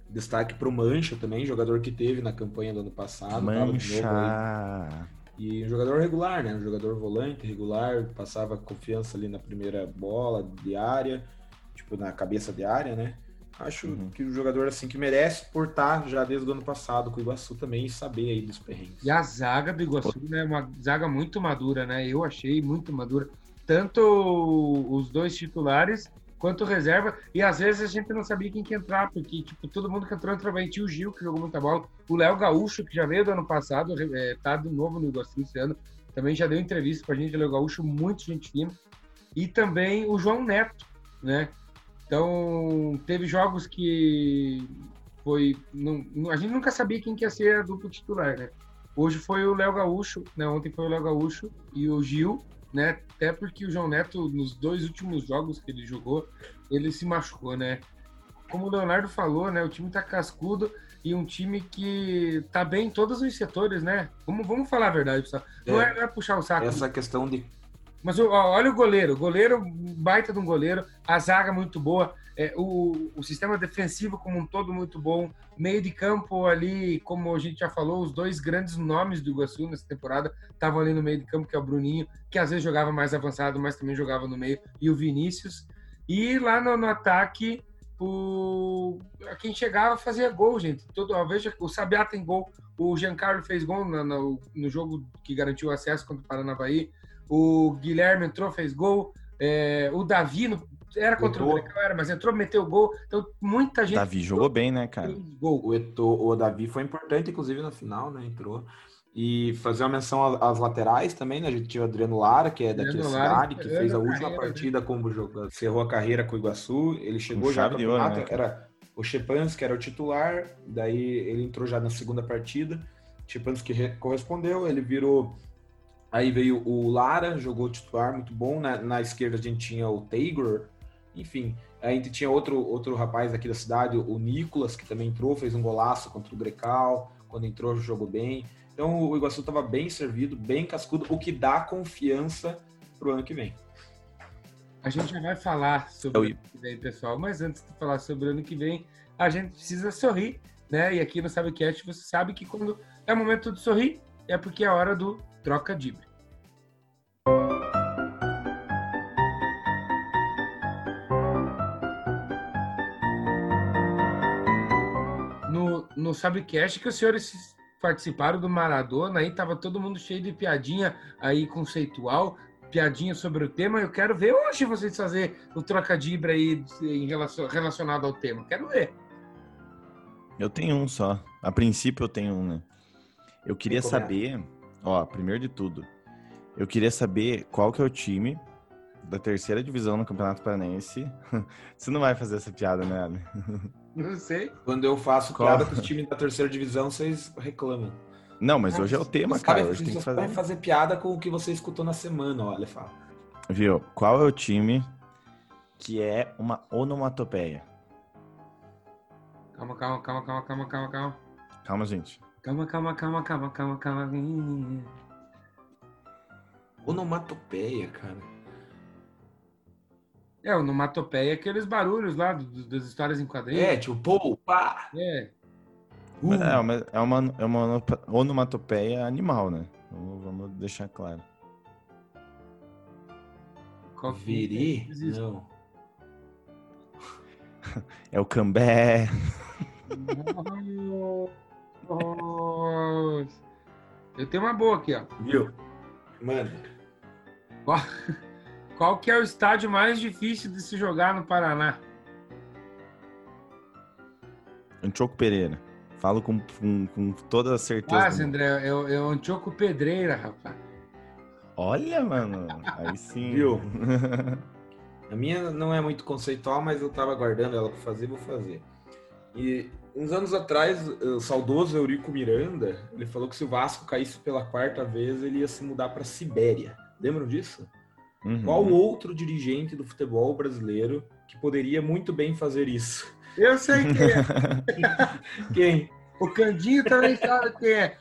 [SPEAKER 4] Destaque pro Mancha também, jogador que teve na campanha do ano passado. tava de novo aí.
[SPEAKER 3] Mancha.
[SPEAKER 4] E um jogador regular, né? Um jogador volante, regular, passava confiança ali na primeira bola de área, tipo, na cabeça de área, né? Acho
[SPEAKER 3] Uhum.
[SPEAKER 4] que o jogador, assim, que merece por estar já desde o ano passado com o Iguaçu também e saber aí dos perrengues.
[SPEAKER 2] E a zaga do Iguaçu, né? Uma zaga muito madura, né? Eu achei muito madura. Tanto os dois titulares quanto reserva. E às vezes a gente não sabia quem que entrar, porque, tipo, todo mundo que entrou entrou bem. Tinha o Gil, que jogou muita bola. O Léo Gaúcho, que já veio do ano passado, é, tá de novo no Iguaçu esse ano. Também já deu entrevista pra gente, o Léo Gaúcho, muito gente fina. E também o João Neto, né? Então, teve jogos que foi. Não- a gente nunca sabia quem que ia ser a dupla titular, né? Hoje foi o Léo Gaúcho, né? Ontem foi o Léo Gaúcho e o Gil, né? Até porque o João Neto, nos dois últimos jogos que ele jogou, ele se machucou, né? Como o Leonardo falou, né? O time tá cascudo e um time que tá bem em todos os setores, né? Vamos, vamos falar a verdade, pessoal. Não é, não é puxar o saco.
[SPEAKER 4] Essa questão de
[SPEAKER 2] Mas ó, olha o goleiro, goleiro, baita de um goleiro, a zaga muito boa, é, o, o sistema defensivo como um todo muito bom, meio de campo ali, como a gente já falou, os dois grandes nomes do Iguaçu nessa temporada estavam ali no meio de campo, que é o Bruninho, que às vezes jogava mais avançado, mas também jogava no meio, e o Vinícius. E lá no, no ataque, o, quem chegava fazia gol, gente. Todo, ó, veja, o Sabiá tem gol, o Giancarlo fez gol no, no, no jogo que garantiu o acesso contra o Paranavaí, o Guilherme entrou, fez gol. É, o Davi no- era contra o. Grecal, era, mas entrou, meteu gol. Então, muita gente
[SPEAKER 3] Davi jogou bem, né, cara?
[SPEAKER 2] gol.
[SPEAKER 4] o, Eto, o Davi foi importante, inclusive, na final, né? Entrou. E fazer uma menção às laterais também, né? A gente tinha o Adriano Lara, que é daqui da cidade, que fez a última
[SPEAKER 2] carreira,
[SPEAKER 4] partida como jogador, encerrou a carreira com o Iguaçu. Ele chegou já no
[SPEAKER 3] ouro, né,
[SPEAKER 4] era o Chepans, que era o titular, daí ele entrou já na segunda partida. Chepans que re- correspondeu, ele virou. Aí veio o Lara, jogou titular muito bom. Na, na esquerda a gente tinha o Taylor, enfim. A gente tinha outro, outro rapaz aqui da cidade, o Nicolas, que também entrou, fez um golaço contra o Grecal. Quando entrou, jogou bem. Então o Iguaçu estava bem servido, bem cascudo, o que dá confiança pro ano que vem.
[SPEAKER 2] A gente já vai falar sobre o ano que vem, pessoal. Mas antes de falar sobre o ano que vem, a gente precisa sorrir, né? E aqui no Sabecast você sabe que quando é o momento de sorrir, é porque é a hora do troca dibre. No Sabecast que os senhores participaram do Maradona, aí tava todo mundo cheio de piadinha aí conceitual, piadinha sobre o tema. Eu quero ver hoje vocês fazer o trocadilho aí em relação, relacionado ao tema. Quero ver.
[SPEAKER 3] Eu tenho um só. A princípio eu tenho um, né? Eu queria saber, ó, primeiro de tudo, eu queria saber qual que é o time da terceira divisão no Campeonato Paranaense. [LAUGHS] Você não vai fazer essa piada, né, Ali? [LAUGHS] [LAUGHS]
[SPEAKER 2] Não sei.
[SPEAKER 4] Quando eu faço
[SPEAKER 3] Qual?
[SPEAKER 4] piada com os times da terceira divisão, vocês reclamam.
[SPEAKER 3] Não, mas hoje é o tema, cara. Hoje tem que
[SPEAKER 4] vocês
[SPEAKER 3] fazer.
[SPEAKER 4] podem fazer piada com o que você escutou na semana, olha, fala.
[SPEAKER 3] Viu? Qual é o time que é uma onomatopeia?
[SPEAKER 2] Calma, calma, calma, calma, calma, calma, calma.
[SPEAKER 3] Calma, gente.
[SPEAKER 2] Calma, calma, calma, calma, calma, calma.
[SPEAKER 4] Onomatopeia, cara.
[SPEAKER 2] É, o onomatopeia é aqueles barulhos lá do- do- das histórias em quadrinhos.
[SPEAKER 4] É, tipo, pô, pá.
[SPEAKER 2] É.
[SPEAKER 3] Mas É, uma, é, uma, é uma onomatopeia animal, né? Vamos, vamos deixar claro.
[SPEAKER 4] Viri?
[SPEAKER 2] Existe.
[SPEAKER 4] Não. [LAUGHS]
[SPEAKER 3] É o cambé.
[SPEAKER 2] Nossa. Eu tenho uma boa aqui, ó.
[SPEAKER 4] Viu? Mano,
[SPEAKER 2] Qual, qual que é o estádio mais difícil de se jogar no Paraná?
[SPEAKER 3] Antioco Pereira. Falo com, com, com toda certeza.
[SPEAKER 2] Ah, André, é, é um choco pedreira, rapaz.
[SPEAKER 3] Olha, mano. Aí sim.
[SPEAKER 4] Viu? [LAUGHS] A minha não é muito conceitual, mas eu tava guardando ela para fazer, vou fazer. E uns anos atrás, o saudoso Eurico Miranda, ele falou que se o Vasco caísse pela quarta vez, ele ia se mudar para Sibéria. Lembram disso?
[SPEAKER 3] Uhum.
[SPEAKER 4] Qual outro dirigente do futebol brasileiro que poderia muito bem fazer isso?
[SPEAKER 2] Eu sei quem é. [LAUGHS]
[SPEAKER 4] Quem?
[SPEAKER 2] O Candinho também sabe quem é.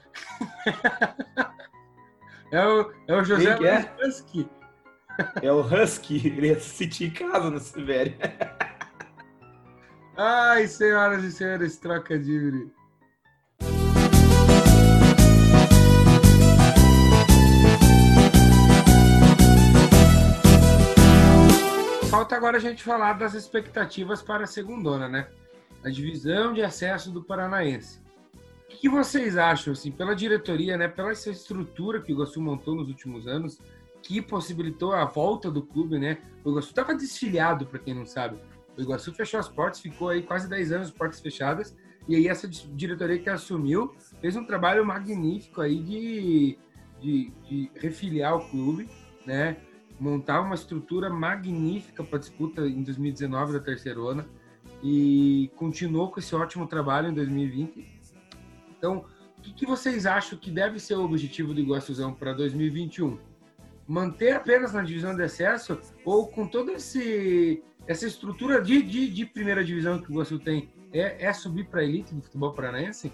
[SPEAKER 2] É o, é o José
[SPEAKER 4] é?
[SPEAKER 2] Luiz Husky.
[SPEAKER 4] É o Husky, ele ia se sentir em casa na Sibéria.
[SPEAKER 2] Ai, senhoras e senhores, troca de Falta agora a gente falar das expectativas para a segundona, né? A divisão de acesso do Paranaense. O que vocês acham, assim, pela diretoria, né? Pela essa estrutura que o Iguaçu montou nos últimos anos, que possibilitou a volta do clube, né? O Iguaçu estava desfiliado, para quem não sabe. O Iguaçu fechou as portas, ficou aí quase 10 anos portas fechadas. E aí essa diretoria que assumiu fez um trabalho magnífico aí de, de, de refiliar o clube, né? Montar uma estrutura magnífica para disputa em 2019 da terceirona e continuou com esse ótimo trabalho em 2020. Então, o que, que vocês acham que deve ser o objetivo do Iguaçuzão para 2021? Manter apenas na divisão de acesso ou com toda essa estrutura de, de, de primeira divisão que o Iguaçu tem, é, é subir para a elite do futebol paranaense?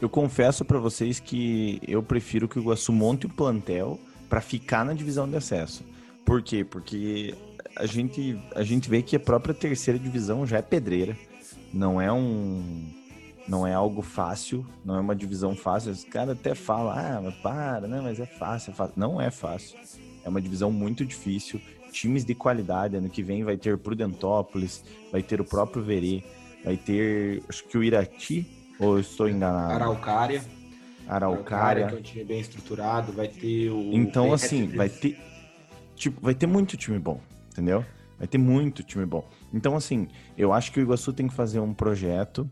[SPEAKER 3] Eu confesso para vocês que eu prefiro que o Iguaçu monte o plantel para ficar na divisão de acesso. Por quê? Porque a gente, a gente vê que a própria terceira divisão já é pedreira. Não é um. Não é algo fácil, não é uma divisão fácil. Os caras até falam, ah, mas para, né? Mas é fácil, é fácil. Não é fácil. É uma divisão muito difícil. Times de qualidade. Ano que vem vai ter Prudentópolis, vai ter o próprio Verê, vai ter, acho que o Irati, ou eu estou enganado?
[SPEAKER 4] Araucária.
[SPEAKER 3] Araucária.
[SPEAKER 4] que é um time bem estruturado. Vai ter o.
[SPEAKER 3] Então, assim, vai ter. Tipo, vai ter muito time bom, entendeu? Vai ter muito time bom. Então, assim, eu acho que o Iguaçu tem que fazer um projeto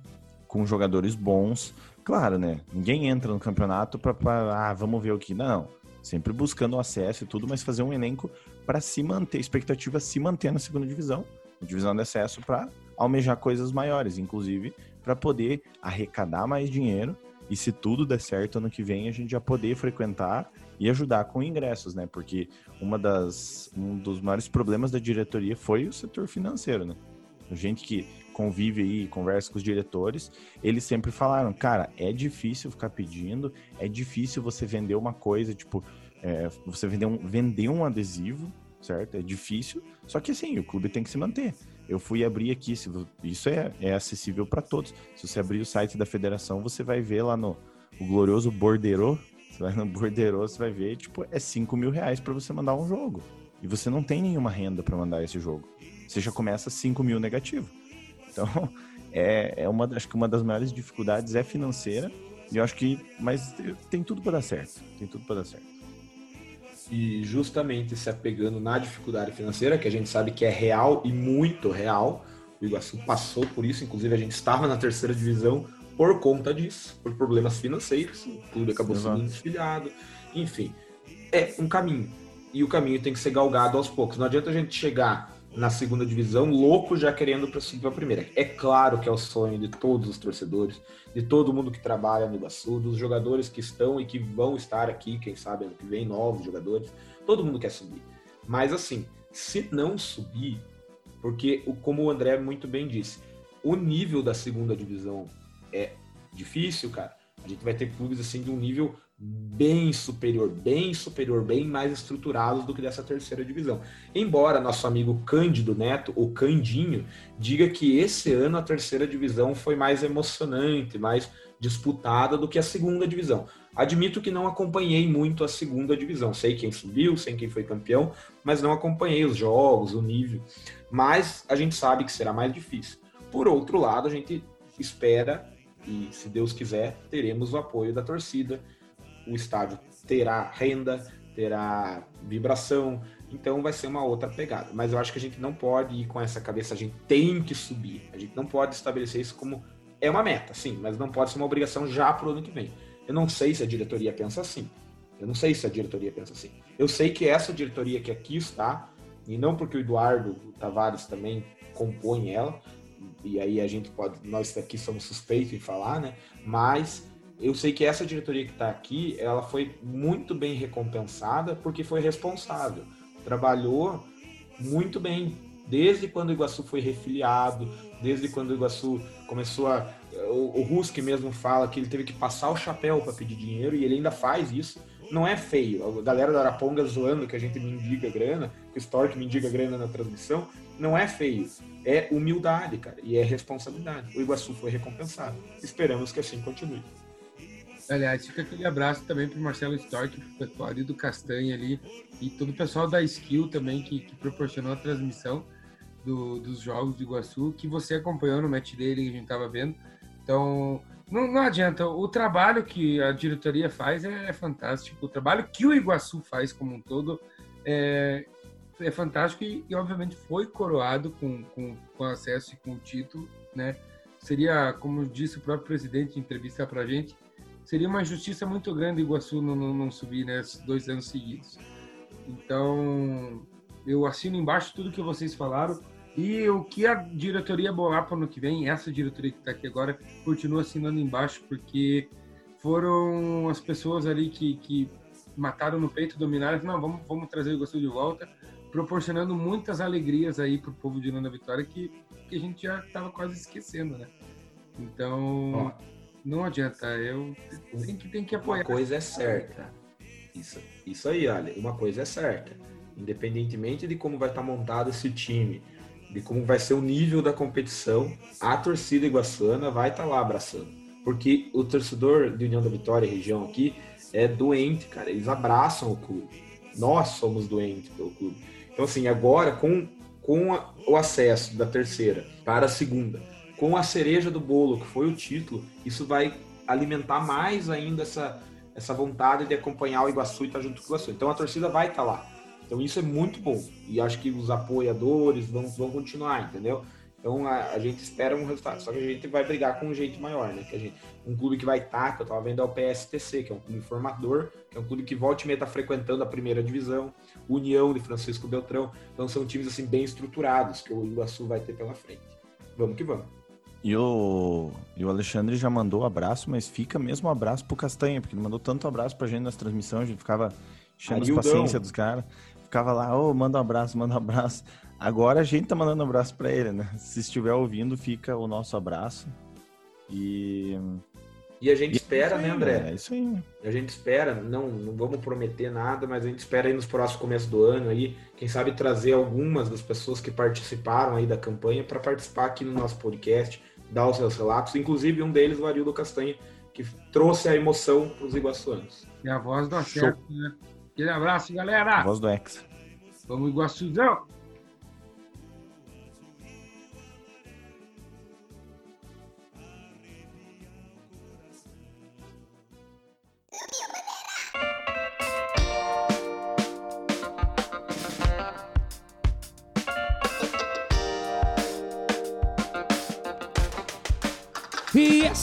[SPEAKER 3] com jogadores bons. Claro, né? Ninguém entra no campeonato pra, pra ah, vamos ver o que. Não. Sempre buscando o acesso e tudo, mas fazer um elenco para se manter, expectativa se manter na segunda divisão, divisão de acesso, para almejar coisas maiores, inclusive para poder arrecadar mais dinheiro e se tudo der certo ano que vem a gente já poder frequentar e ajudar com ingressos, né? Porque uma das um dos maiores problemas da diretoria foi o setor financeiro, né? Gente que convive aí, conversa com os diretores, eles sempre falaram, cara, é difícil ficar pedindo, é difícil você vender uma coisa, tipo, é, você vender um, vender um adesivo, certo? É difícil, só que assim, o clube tem que se manter. Eu fui abrir aqui, se isso é, é acessível para todos. Se você abrir o site da federação, você vai ver lá no o glorioso Borderô, vai no Borderô, você vai ver, tipo, é 5 mil reais para você mandar um jogo. E você não tem nenhuma renda para mandar esse jogo. Você já começa 5 mil negativo. Então, [LAUGHS] é, é uma, acho que uma das maiores dificuldades é financeira. E eu acho que, mas tem tudo para dar certo. Tem tudo para dar certo.
[SPEAKER 4] E justamente se apegando na dificuldade financeira, que a gente sabe que é real e muito real, o Iguaçu passou por isso, inclusive a gente estava na terceira divisão por conta disso, por problemas financeiros, o clube acabou
[SPEAKER 3] Exato.
[SPEAKER 4] sendo desfiliado, enfim, é um caminho. E o caminho tem que ser galgado aos poucos. Não adianta a gente chegar na segunda divisão louco já querendo para subir para a primeira. É claro que é o sonho de todos os torcedores, de todo mundo que trabalha no Iguaçu, dos jogadores que estão e que vão estar aqui, quem sabe ano que vem, novos jogadores. Todo mundo quer subir. Mas assim, se não subir, porque como o André muito bem disse, o nível da segunda divisão é difícil, cara. A gente vai ter clubes assim de um nível bem superior, bem superior, bem mais estruturados do que dessa terceira divisão. Embora nosso amigo Cândido Neto, o Candinho, diga que esse ano a terceira divisão foi mais emocionante, mais disputada do que a segunda divisão. Admito que não acompanhei muito a segunda divisão. Sei quem subiu, sei quem foi campeão, mas não acompanhei os jogos, o nível. Mas a gente sabe que será mais difícil. Por outro lado, a gente espera e, se Deus quiser, teremos o apoio da torcida. O estádio terá renda, terá vibração, então vai ser uma outra pegada. Mas eu acho que a gente não pode ir com essa cabeça, a gente tem que subir. A gente não pode estabelecer isso como é uma meta, sim, mas não pode ser uma obrigação já para o ano que vem. Eu não sei se a diretoria pensa assim. Eu não sei se a diretoria pensa assim. Eu sei que essa diretoria que aqui está, e não porque o Eduardo Tavares também compõe ela, e aí a gente pode, nós aqui somos suspeitos em falar, né? Mas eu sei que essa diretoria que está aqui, ela foi muito bem recompensada porque foi responsável, trabalhou muito bem desde quando o Iguaçu foi refiliado, desde quando o Iguaçu começou a. O, Ruski mesmo fala que ele teve que passar o chapéu para pedir dinheiro e ele ainda faz isso. Não é feio. A galera da Araponga zoando que a gente mendiga grana, que o Stork mendiga grana na transmissão, não é feio. É humildade, cara, e é responsabilidade. O Iguaçu foi recompensado. Esperamos que assim continue.
[SPEAKER 2] Aliás, fica aquele abraço também para Marcelo Stork, para o pessoal do Castanha ali, e todo o pessoal da Skill também que, que proporcionou a transmissão do, dos jogos do Iguaçu, que você acompanhou no match dele que a gente estava vendo. Então, não, não, adianta, o trabalho que a diretoria faz é, é, fantástico, o trabalho que o Iguaçu faz como um todo é, é fantástico e, e, obviamente foi coroado com, com, com acesso e com o título, né? Seria, como disse o próprio presidente em entrevista para a gente, seria uma injustiça muito grande Iguaçu não, não, não subir né, dois anos seguidos. Então, eu assino embaixo tudo que vocês falaram. E o que a diretoria bolar para o ano que vem, essa diretoria que está aqui agora, continua assinando embaixo, porque foram as pessoas ali que, que mataram no peito, dominaram, não, vamos, vamos trazer o Iguaçu de volta, proporcionando muitas alegrias aí para o povo de Nona Vitória que, que a gente já estava quase esquecendo, né? Então, não adianta, eu tenho que, tenho que apoiar.
[SPEAKER 4] Uma coisa é certa, isso, isso aí, olha, uma coisa é certa, independentemente de como vai estar tá montado esse time, de como vai ser o nível da competição, a torcida iguaçuana vai estar tá lá abraçando. Porque o torcedor de União da Vitória, região aqui, é doente, cara. Eles abraçam o clube. Nós somos doentes pelo clube. Então, assim, agora, com, com a, o acesso da terceira para a segunda, com a cereja do bolo, que foi o título, isso vai alimentar mais ainda essa, essa vontade de acompanhar o Iguaçu e estar junto com o Iguaçu. Então, a torcida vai estar lá. Então isso é muito bom. E acho que os apoiadores vão, vão continuar, entendeu? Então a, a, gente espera um resultado. Só que a gente vai brigar com um jeito maior, né? Que a gente, um clube que vai estar, que eu tava vendo é o PSTC, que é um clube formador, que é um clube que volta e meia tá frequentando a primeira divisão, União de Francisco Beltrão. Então são times assim bem estruturados que o Iguaçu vai ter pela frente. Vamos que vamos.
[SPEAKER 3] E o, e o Alexandre já mandou abraço, mas fica mesmo um abraço pro Castanha, porque ele mandou tanto abraço pra gente nas transmissões, a gente ficava enchendo a paciência dos caras ficava lá, ô, oh, manda um abraço, manda um abraço. Agora a gente tá mandando um abraço para ele, né? Se estiver ouvindo, fica o nosso abraço. E.
[SPEAKER 4] E a gente e espera,
[SPEAKER 3] é
[SPEAKER 4] né, André?
[SPEAKER 3] É isso aí.
[SPEAKER 4] A gente espera, não, não vamos prometer nada, mas a gente espera aí nos próximos começos do ano aí, quem sabe trazer algumas das pessoas que participaram aí da campanha para participar aqui no nosso podcast, dar os seus relatos, inclusive um deles, o Arildo Castanha, que trouxe a emoção para os iguaçuanos.
[SPEAKER 2] E a voz do acerto, né? Aquele abraço, galera. A
[SPEAKER 3] voz do Ex.
[SPEAKER 2] Vamos Iguaçuzão.